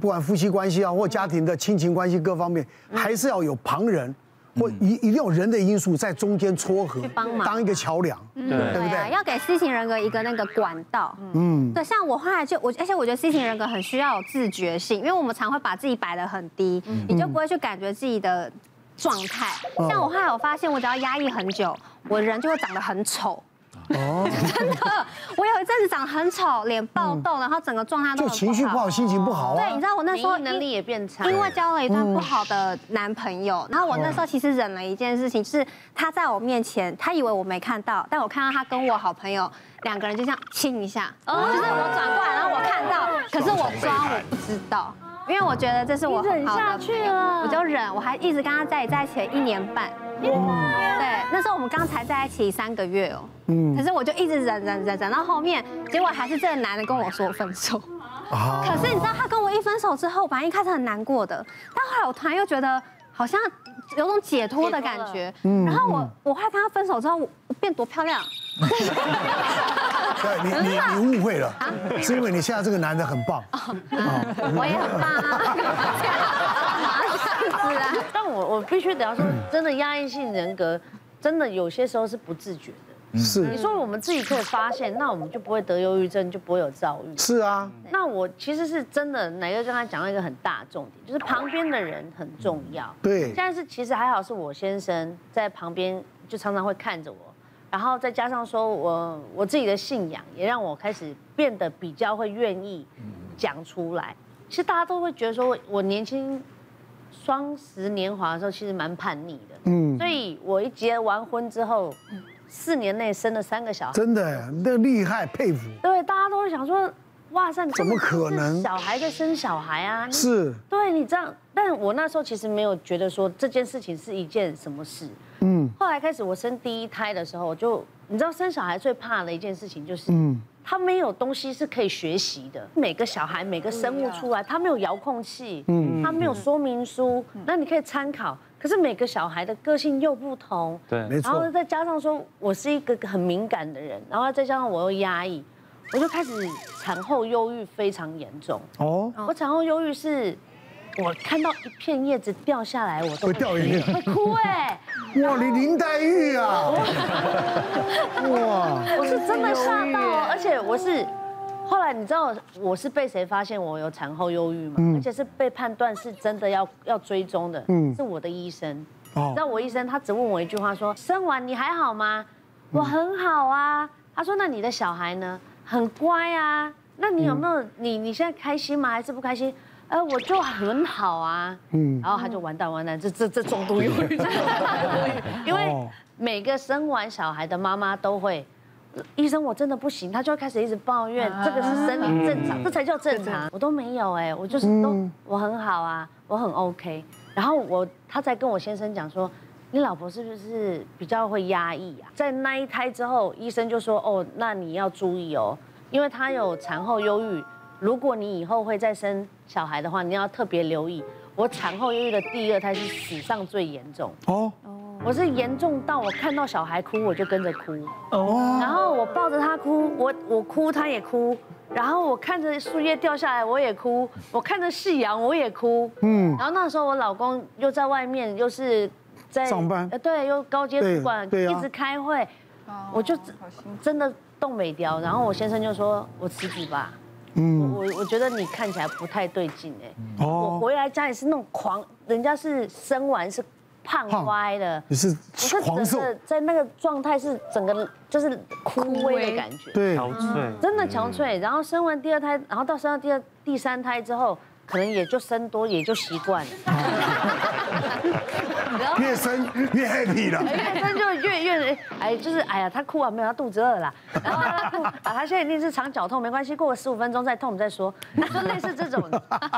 不管夫妻关系啊，或家庭的亲情关系各方面，还是要有旁人，或一一定有人的因素在中间撮合，帮忙当一个桥梁，嗯，对不对？要给 C 型人格一个那个管道。嗯，对，像我后来就我，而且我觉得 C 型人格很需要有自觉性，因为我们常会把自己摆得很低，你就不会去感觉自己的状态。像我后来我发现，我只要压抑很久，我人就会长得很丑。哦，真的，我有一阵子长得很丑，脸爆痘，然后整个状态都就情绪不好，心情不好啊。对，你知道我那时候能力也变差，因为交了一段不好的男朋友，然后我那时候其实忍了一件事情，是他在我面前，他以为我没看到，但我看到他跟我好朋友两个人就这样亲一下，就是我转过来，然后我看到，可是我装我不知道，因为我觉得这是我很好的朋友，我就忍，我还一直跟他在在一起了一年半。对，那时候我们刚才在一起三个月哦，嗯，可是我就一直忍忍忍忍到后面，结果还是这个男的跟我说分手。啊！可是你知道，他跟我一分手之后，本来一开始很难过的，但后来我突然又觉得好像有种解脱的感觉。嗯。然后我我后来跟他分手之后，我变多漂亮。对，你你你误会了，是因为你现在这个男的很棒。我也很棒啊。是啊。但我我必须得要说，真的压抑性人格，真的有些时候是不自觉的。是。你说我们自己可以发现，那我们就不会得忧郁症，就不会有躁郁。是啊。那我其实是真的，哪个跟他讲到一个很大的重点，就是旁边的人很重要。对。现在是其实还好，是我先生在旁边，就常常会看着我。然后再加上说我我自己的信仰，也让我开始变得比较会愿意讲出来。其实大家都会觉得说，我年轻双十年华的时候，其实蛮叛逆的。嗯。所以我一结完婚之后，四年内生了三个小孩。真的，那厉害，佩服。对，大家都会想说，哇塞，怎么可能？小孩在生小孩啊？是。对你这样，但我那时候其实没有觉得说这件事情是一件什么事。嗯，后来开始我生第一胎的时候，我就你知道生小孩最怕的一件事情就是，嗯，他没有东西是可以学习的。每个小孩每个生物出来，他没有遥控器，嗯，他没有说明书，那你可以参考。可是每个小孩的个性又不同，对，没错。然后再加上说我是一个很敏感的人，然后再加上我又压抑，我就开始产后忧郁非常严重。哦，我产后忧郁是。我看到一片叶子掉下来，我都会掉眼泪，会哭哎！哇，你林黛玉啊！哇，我是真的吓到哦，而且我是后来你知道我是被谁发现我有产后忧郁吗？而且是被判断是真的要要追踪的，是我的医生。哦，那我医生他只问我一句话说：生完你还好吗？我很好啊。他说：那你的小孩呢？很乖啊。那你有没有你你现在开心吗？还是不开心？哎，我就很好啊，嗯，然后他就完蛋完蛋，这这这重度忧郁症，因为每个生完小孩的妈妈都会，医生我真的不行，他就会开始一直抱怨，这个是生理正常，这才叫正常，我都没有哎，我就是都我很好啊，我很 OK，然后我他才跟我先生讲说，你老婆是不是比较会压抑啊？在那一胎之后，医生就说哦，那你要注意哦，因为她有产后忧郁。如果你以后会再生小孩的话，你要特别留意。我产后忧郁的第二胎是史上最严重。哦，我是严重到我看到小孩哭我就跟着哭。哦，然后我抱着他哭，我我哭他也哭，然后我看着树叶掉下来我也哭，我看着夕阳我也哭，嗯，然后那时候我老公又在外面又是在上班，呃对，又高阶主管，一直开会，我就真的动没掉，然后我先生就说我辞职吧。嗯，我我觉得你看起来不太对劲哎。哦。我回来家里是那种狂，人家是生完是胖歪的，你是狂瘦，在那个状态是整个就是枯萎的感觉，对，憔悴，真的憔悴。然后生完第二胎，然后到生到第二、第三胎之后，可能也就生多，也就习惯了。越生越 happy 了，越生就越越哎，就是哎呀，他哭啊，没有，他肚子饿了，然后他哭啊，他现在一定是肠绞痛，没关系，过十五分钟再痛再说，就类似这种。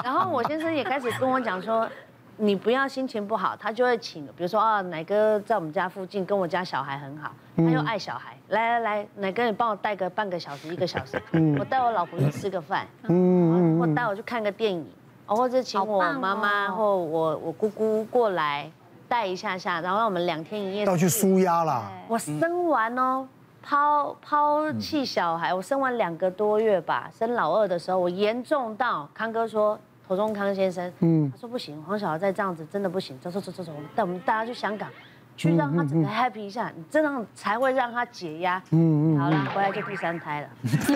然后我先生也开始跟我讲说，你不要心情不好，他就会请，比如说啊，奶哥在我们家附近，跟我家小孩很好，他又爱小孩，来来来，奶哥你帮我带个半个小时一个小时，我带我老婆去吃个饭，嗯，或带我去看个电影，或者请我妈妈或我我姑姑过来。带一下下，然后让我们两天一夜要去舒压啦。我生完哦，抛抛弃小孩，我生完两个多月吧，生老二的时候，我严重到康哥说侯中康先生，嗯，他说不行，黄小豪再这样子真的不行，走走走走走，带我们大家去香港，去让他整个 happy 一下，你这样才会让他解压。嗯嗯，好了，回来就第三胎了。解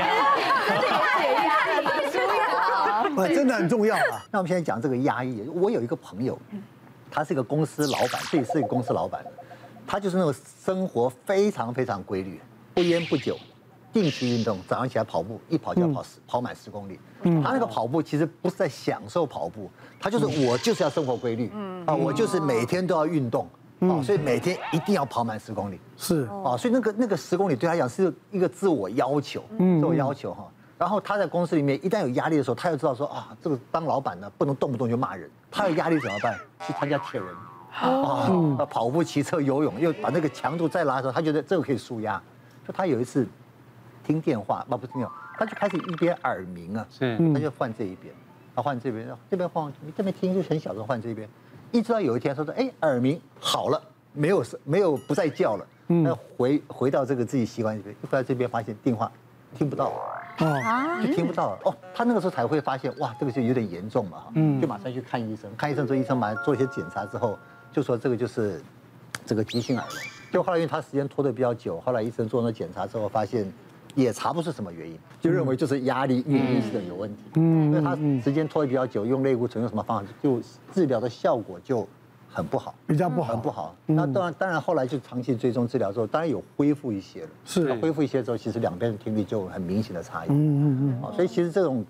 压，解压，真的很重要啊。那我们现在讲这个压抑，我有一个朋友，他是一个公司老板，自己是一个公司老板，他就是那种生活非常非常规律，不烟不酒。定期运动，早上起来跑步，一跑就要跑十、嗯、跑满十公里。嗯，他那个跑步其实不是在享受跑步，他就是我就是要生活规律。嗯啊，我就是每天都要运动。嗯，所以每天一定要跑满十公里。是啊，所以那个那个十公里对他讲是一个自我要求，自我要求哈。然后他在公司里面一旦有压力的时候，他就知道说啊，这个当老板呢不能动不动就骂人。他有压力怎么办？去参加铁人。啊，跑步、骑车、游泳，又把那个强度再拉的时候，他觉得这个可以舒压。就他有一次。听电话，那不是听电他就开始一边耳鸣啊，是，他就换这一边，他换这边，这边换，你这边听就很小声，换这边，一直到有一天他说，哎，耳鸣好了，没有没有不再叫了，那回回到这个自己习惯这边，回到这边发现电话听不到，哦，就听不到了，哦，他那个时候才会发现，哇，这个就有点严重嘛，嗯，就马上去看医生，看医生之后，医生马上做一些检查之后，就说这个就是这个急性耳聋，就后来因为他时间拖得比较久，后来医生做了检查之后发现。也查不出什么原因，就认为就是压力、免疫系统有问题。嗯，因为他时间拖得比较久，用类固醇用什么方法，就治疗的效果就很不好，比较不好，很不好。那当然，当然后来就长期追踪治疗之后，当然有恢复一些了。是，恢复一些之后，其实两边的听力就很明显的差异。嗯嗯嗯。所以其实这种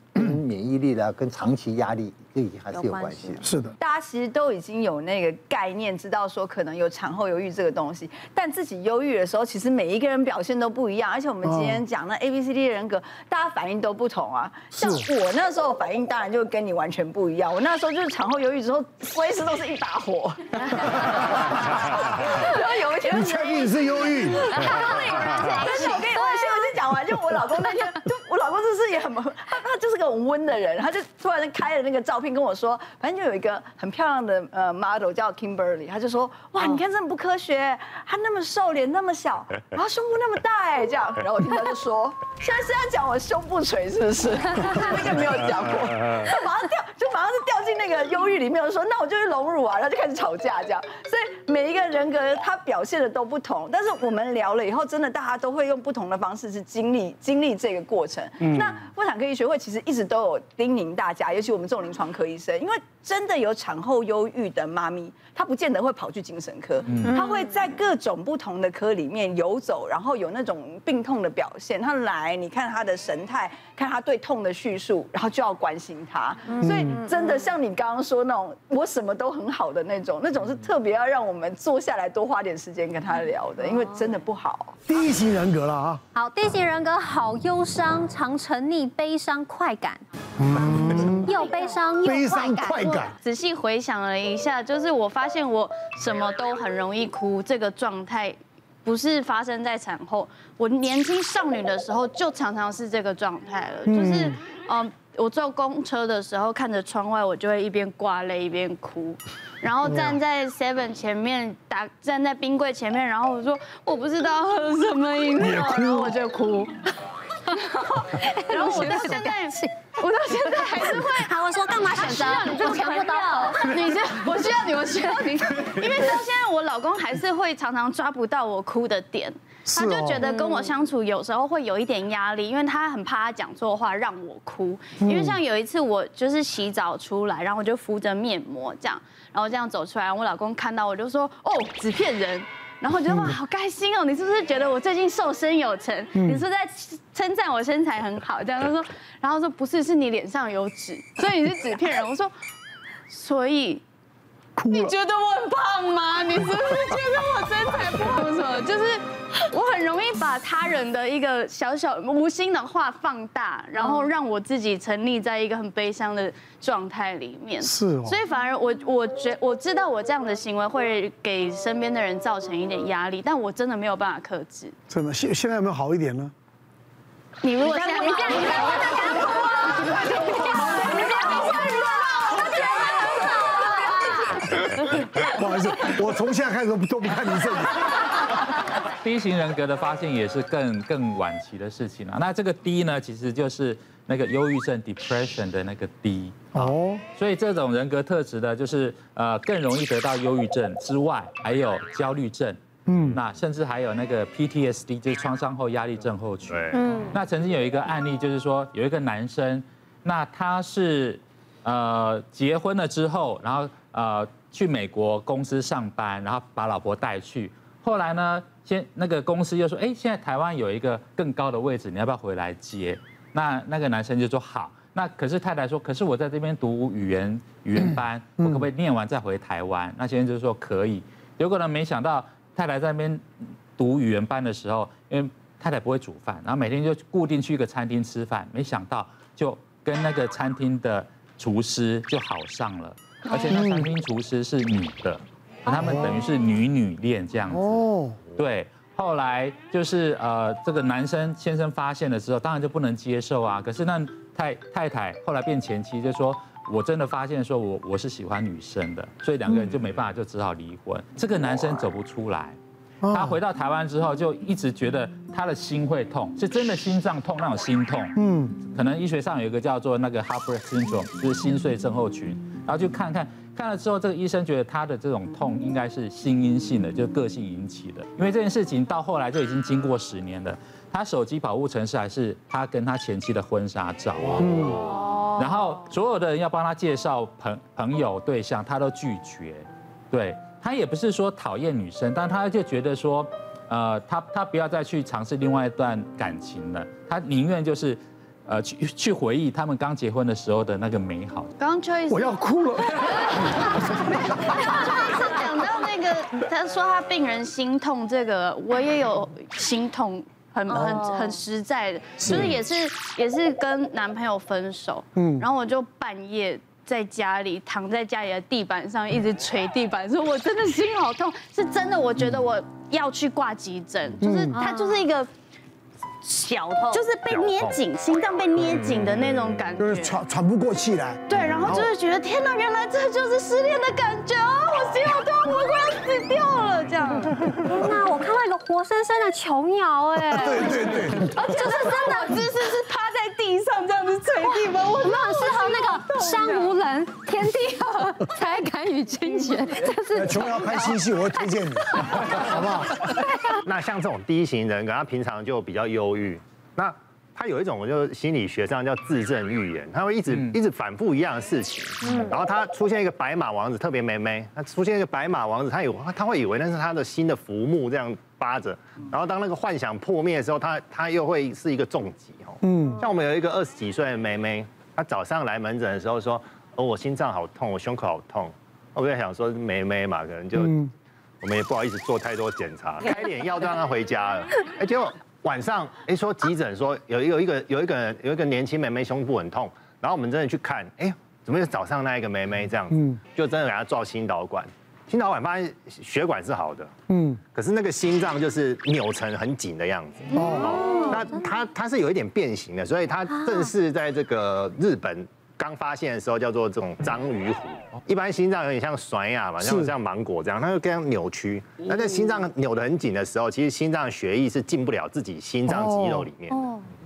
免疫力的跟长期压力。这已经还是有关系，是的。大家其实都已经有那个概念，知道说可能有产后忧郁这个东西，但自己忧郁的时候，其实每一个人表现都不一样。而且我们今天讲那 A B C D 人格，大家反应都不同啊。像我那时候反应当然就跟你完全不一样。我那时候就是产后忧郁之后，随时都是一把火。然后有一天，你确定是忧郁？但是我跟你我先我先讲完，就我老公那天，也很他他就是个很温的人，他就突然开了那个照片。跟我说，反正就有一个很漂亮的呃 model 叫 Kimberly，他就说哇，你看这么不科学，他那么瘦，脸那么小，然后胸部那么大哎，这样，然后我听他就说，现在是要讲我胸部垂是不是？那个没有讲过，他马上掉，就马上就掉进那个忧郁里面，我说那我就去隆乳啊，然后就开始吵架这样，所以每一个人格他表现的都不同，但是我们聊了以后，真的大家都会用不同的方式去经历经历这个过程。那妇产科医学会其实一直都有叮咛大家，尤其我们这种临床科医生，因为真的有产后忧郁的妈咪，她不见得会跑去精神科，她会在各种不同的科里面游走，然后有那种病痛的表现。她来，你看她的神态，看她对痛的叙述，然后就要关心她。所以真的像你刚刚说那种，我什么都很好的那种，那种是特别要让我们坐下来多花点时间跟他聊的，因为真的不好。第一型人格了啊！好，第一型人格好忧伤，常沉溺悲伤快感。嗯，又悲伤又快感。快感。仔细回想了一下，就是我发现我什么都很容易哭，这个状态不是发生在产后，我年轻少女的时候就常常是这个状态了。就是，嗯，我坐公车的时候看着窗外，我就会一边挂泪一边哭，然后站在 Seven 前面打，站在冰柜前面，然后我说我不知道喝什么饮料，然后我就哭。然后我到现在，我到现在还是会。好，我说干嘛选择？你就全部都要。你这，我需要你，我需要你。因为到现在，我老公还是会常常抓不到我哭的点，他就觉得跟我相处有时候会有一点压力，因为他很怕他讲错话让我哭。因为像有一次我就是洗澡出来，然后我就敷着面膜这样，然后这样走出来，我老公看到我就说：“哦，纸片人。”然后我觉得哇，好开心哦！你是不是觉得我最近瘦身有成？你是在称赞我身材很好？这样他说，然后说不是，是你脸上有纸，所以你是纸片人。我说，所以。你觉得我很胖吗？你是不是觉得我身材不好？什么？就是我很容易把他人的一个小小无心的话放大，然后让我自己沉溺在一个很悲伤的状态里面。是哦。所以反而我我觉我知道我这样的行为会给身边的人造成一点压力，但我真的没有办法克制。真的，现现在有没有好一点呢？你如果现在你这样，你这样。不好意思，我从现在开始都不看你这里。D 型人格的发现也是更更晚期的事情了。那这个 D 呢，其实就是那个忧郁症 （depression） 的那个 D 哦。所以这种人格特质呢，就是呃更容易得到忧郁症之外，还有焦虑症。嗯，那甚至还有那个 PTSD，就是创伤后压力症候群。嗯，那曾经有一个案例，就是说有一个男生，那他是呃结婚了之后，然后呃去美国公司上班，然后把老婆带去。后来呢，先那个公司又说，哎，现在台湾有一个更高的位置，你要不要回来接？那那个男生就说好。那可是太太说，可是我在这边读语言语言班，我可不可以念完再回台湾？那先生就说可以。结果呢，没想到。太太在那边读语言班的时候，因为太太不会煮饭，然后每天就固定去一个餐厅吃饭。没想到就跟那个餐厅的厨师就好上了，而且那餐厅厨师是女的，他们等于是女女恋这样子。哦，对。后来就是呃，这个男生先生发现了之后，当然就不能接受啊。可是那太太太后来变前妻，就说。我真的发现说我我是喜欢女生的，所以两个人就没办法，就只好离婚。这个男生走不出来，他回到台湾之后就一直觉得他的心会痛，是真的心脏痛那种心痛。嗯，可能医学上有一个叫做那个 Heartbreak Syndrome，就是心碎症候群。然后就看看看了之后，这个医生觉得他的这种痛应该是心因性的，就是个性引起的。因为这件事情到后来就已经经过十年了，他手机保护程式还是他跟他前妻的婚纱照。嗯。然后所有的人要帮他介绍朋朋友对象，他都拒绝。对，他也不是说讨厌女生，但他就觉得说，呃，他他不要再去尝试另外一段感情了，他宁愿就是，呃，去去回忆他们刚结婚的时候的那个美好。刚 Joyce 我要哭了。讲到那个，他说他病人心痛，这个我也有心痛。很很很实在的，就是也是也是跟男朋友分手，嗯，然后我就半夜在家里躺在家里的地板上一直捶地板，说我真的心好痛，是真的，我觉得我要去挂急诊，就是他就是一个。小痛就是被捏紧，心脏被捏紧的那种感觉，就是喘喘不过气来。对，然后就是觉得天哪，原来这就是失恋的感觉啊！我心好痛，我快要死掉了这样。天哪，我看到一个活生生的琼瑶哎。对对对，就是真的姿势是趴在地上这样子捶地板，我很适合那个山无人，天地合，才敢与君绝。这是琼瑶拍新戏，我会推荐你，好不好？那像这种 D 型人格，他平常就比较。忧郁，那他有一种，就心理学上叫自证预言，他会一直一直反复一样的事情，然后他出现一个白马王子，特别美眉，他出现一个白马王子，他有他会以为那是他的新的浮木这样扒着，然后当那个幻想破灭的时候，他他又会是一个重疾哦，嗯，像我们有一个二十几岁的妹妹，她早上来门诊的时候说，哦，我心脏好痛，我胸口好痛，我在想说妹妹嘛，可能就我们也不好意思做太多检查，开点药就让她回家了，哎，结果。晚上，哎，说急诊说有有一个有一个人有一个年轻妹妹胸部很痛，然后我们真的去看，哎，怎么又早上那一个妹妹这样子，就真的给她照心导管，心导管发现血管是好的，嗯，可是那个心脏就是扭成很紧的样子，哦，那它它是有一点变形的，所以它正是在这个日本。刚发现的时候叫做这种章鱼湖，一般心脏有点像甩牙嘛，像像芒果这样，它就这样扭曲。那在心脏扭得很紧的时候，其实心脏血液是进不了自己心脏肌肉里面，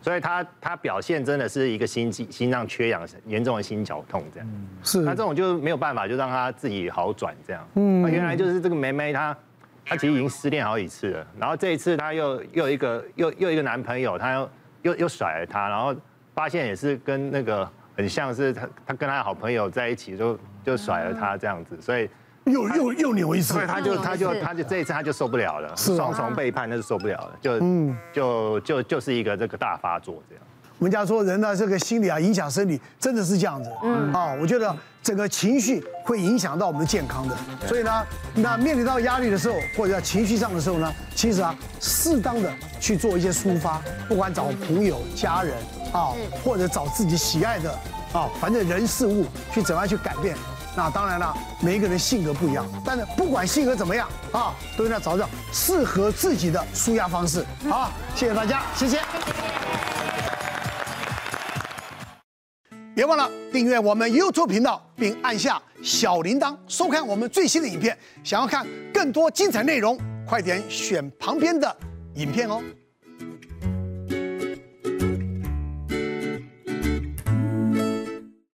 所以它它表现真的是一个心肌心脏缺氧，严重的心绞痛这样。是，那这种就没有办法，就让它自己好转这样。嗯，原来就是这个梅梅她她其实已经失恋好几次了，然后这一次她又又一个又又一个男朋友，她又又又甩了她，然后发现也是跟那个。很像是他，他跟他的好朋友在一起就就甩了他这样子，所以又又又扭一次，所以他就他就他就这一次他就受不了了，双重背叛那就受不了了，就嗯就就就是一个这个大发作这样。我们家说人呢，这个心理啊影响生理，真的是这样子。嗯啊，我觉得整个情绪会影响到我们的健康的，所以呢，那面临到压力的时候，或者情绪上的时候呢，其实啊，适当的去做一些抒发，不管找朋友、家人。啊，或者找自己喜爱的啊，反正人事物去怎么样去改变。那当然了，每一个人性格不一样，但是不管性格怎么样啊，都要找找适合自己的舒压方式。好，谢谢大家，谢谢。别忘了订阅我们 YouTube 频道，并按下小铃铛，收看我们最新的影片。想要看更多精彩内容，快。快点选旁边的影片哦。